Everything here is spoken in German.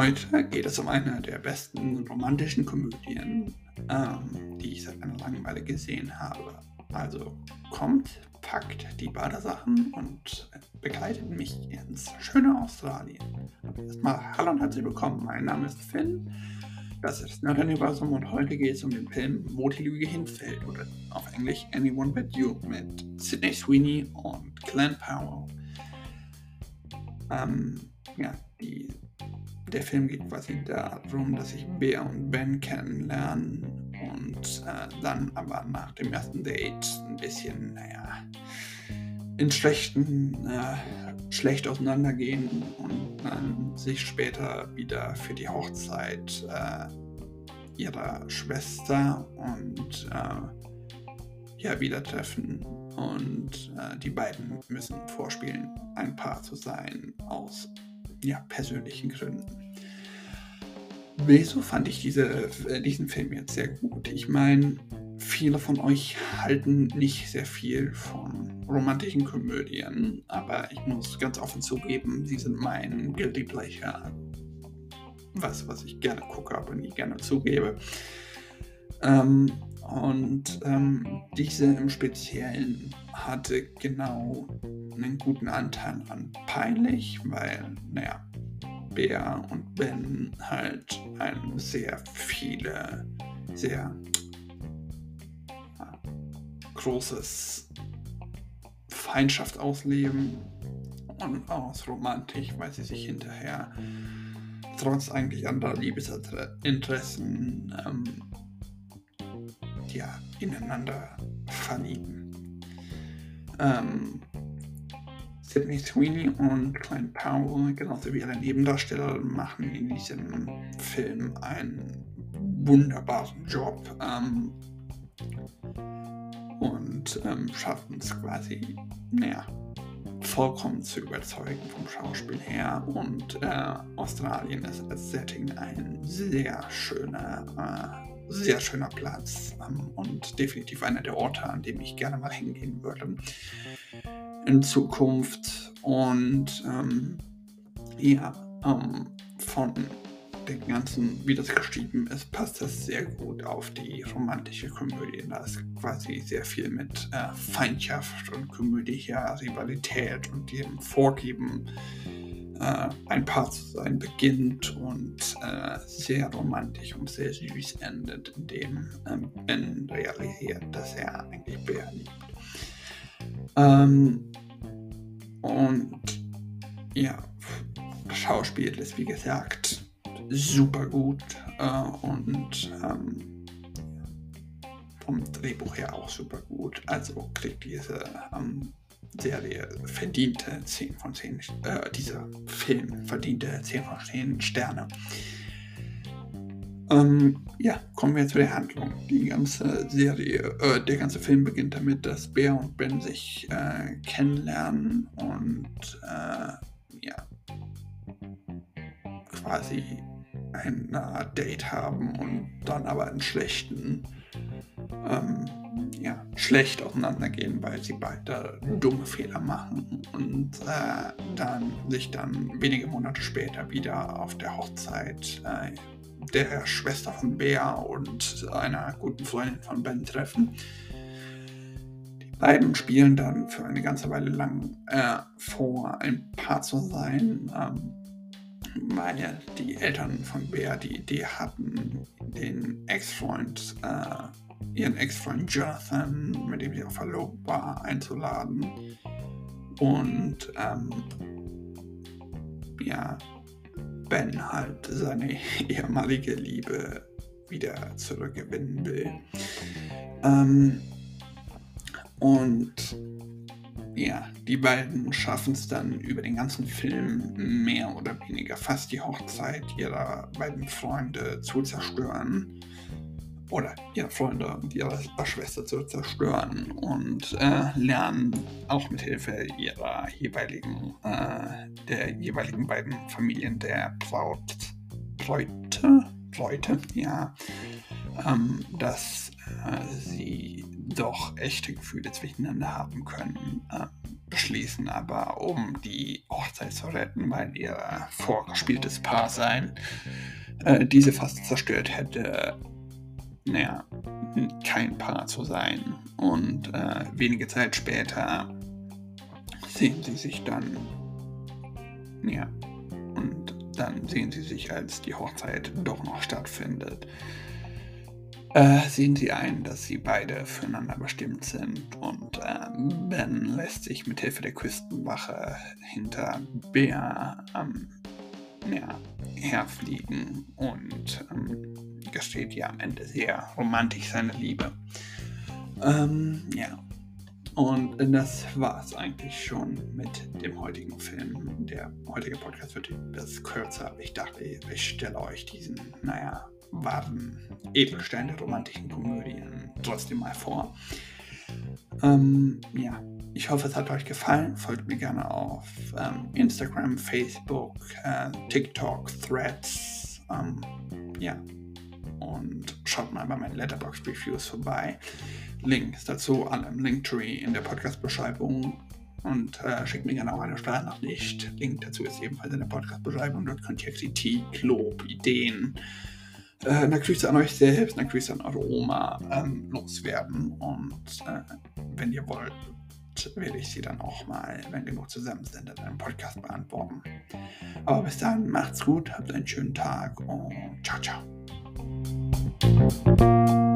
Heute geht es um eine der besten romantischen Komödien, ähm, die ich seit einer langen Weile gesehen habe. Also kommt, packt die Badesachen und begleitet mich ins schöne Australien. Erstmal hallo und herzlich willkommen. Mein Name ist Finn. Das ist Nerd-Universum und heute geht es um den Film Wo die Lüge hinfällt oder auf Englisch Anyone But You mit Sidney Sweeney und Glenn Powell. Ähm, ja, die der Film geht quasi darum, dass sich Bea und Ben kennenlernen und äh, dann aber nach dem ersten Date ein bisschen, naja, in schlechten, äh, schlecht auseinandergehen und dann sich später wieder für die Hochzeit äh, ihrer Schwester und äh, ja, wieder treffen. Und äh, die beiden müssen vorspielen, ein Paar zu sein aus ja, persönlichen Gründen. Wieso fand ich diese, äh, diesen Film jetzt sehr gut? Ich meine, viele von euch halten nicht sehr viel von romantischen Komödien, aber ich muss ganz offen zugeben, sie sind mein Guilty Pleasure. Was, was ich gerne gucke, aber nie gerne zugebe. Ähm, und ähm, diese im Speziellen hatte genau einen guten Anteil an peinlich, weil, naja, Bea und Ben halt ein sehr viele, sehr ja, großes Feindschaft ausleben und aus romantisch, weil sie sich hinterher trotz eigentlich anderer Liebesinteressen ähm, ja, ineinander verlieben. Ähm, Sidney Sweeney und Clint Powell, genauso wie alle Nebendarsteller, machen in diesem Film einen wunderbaren Job ähm, und ähm, schaffen es quasi, naja, vollkommen zu überzeugen vom Schauspiel her. Und äh, Australien ist als Setting ein sehr schöner, äh, sehr schöner Platz ähm, und definitiv einer der Orte, an dem ich gerne mal hingehen würde in Zukunft. Und ähm, ja, ähm, von dem Ganzen, wie das geschrieben ist, passt das sehr gut auf die romantische Komödie. Da ist quasi sehr viel mit äh, Feindschaft und komödischer Rivalität und dem Vorgeben, äh, ein Paar zu sein, beginnt und äh, sehr romantisch und sehr süß endet, indem ähm, Ben realisiert, dass er eigentlich Bär liebt. Ähm, und ja, Schauspiel ist wie gesagt super gut äh, und ähm, vom Drehbuch her auch super gut. Also kriegt diese ähm, Serie verdiente 10 von 10, äh, dieser Film verdiente 10 von 10 Sterne. Ähm, ja, kommen wir zu der Handlung. Die ganze Serie, äh, der ganze Film beginnt damit, dass Bär und Ben sich äh, kennenlernen und äh, ja, quasi ein Date haben und dann aber einen schlechten, ähm, ja, schlecht auseinandergehen, weil sie beide dumme Fehler machen und äh, dann sich dann wenige Monate später wieder auf der Hochzeit äh, der Schwester von Bea und einer guten Freundin von Ben treffen. Die beiden spielen dann für eine ganze Weile lang äh, vor, ein Paar zu sein, ähm, weil die Eltern von Bea die Idee hatten, den Ex-Freund, äh, ihren Ex-Freund Jonathan, mit dem sie auch verlobt war, einzuladen. Und ähm, ja, Ben halt seine ehemalige Liebe wieder zurückgewinnen will. Ähm, und ja, die beiden schaffen es dann über den ganzen Film mehr oder weniger fast die Hochzeit ihrer beiden Freunde zu zerstören oder ihre Freunde und ihre Schwester zu zerstören und äh, lernen auch mit Hilfe ihrer jeweiligen, äh, der jeweiligen beiden Familien der Braut, Bräute, Bräute, ja, ähm, dass äh, sie doch echte Gefühle zwischeneinander haben können, äh, anschließen, aber um die Hochzeit zu retten, weil ihr vorgespieltes Paar sein äh, diese fast zerstört hätte, naja, kein Paar zu sein. Und äh, wenige Zeit später sehen sie sich dann, ja, und dann sehen sie sich, als die Hochzeit doch noch stattfindet, äh, sehen sie ein, dass sie beide füreinander bestimmt sind. Und äh, Ben lässt sich mit Hilfe der Küstenwache hinter Bea ähm, ja, herfliegen. Und ähm, gesteht ja am Ende sehr romantisch seine Liebe. Ähm, ja. Und das war es eigentlich schon mit dem heutigen Film. Der heutige Podcast wird etwas kürzer, ich dachte, ich stelle euch diesen, naja, wahren Edelstein der romantischen Komödien trotzdem mal vor. Ähm, ja, ich hoffe, es hat euch gefallen. Folgt mir gerne auf ähm, Instagram, Facebook, äh, TikTok, Threads. Ähm, ja, und schaut mal bei meinen Letterbox Reviews vorbei. Links dazu alle im Linktree in der Podcast-Beschreibung. Und äh, schickt mir gerne auch eine Sprachnachricht. Link dazu ist ebenfalls in der Podcast-Beschreibung. Dort könnt ihr Kritik, Lob, Ideen, äh, eine Grüße an euch selbst, eine Grüße an eure Oma ähm, loswerden. Und äh, wenn ihr wollt, werde ich sie dann auch mal, wenn genug zusammen sind, in einem Podcast beantworten. Aber bis dann, macht's gut, habt einen schönen Tag und ciao, ciao. thank you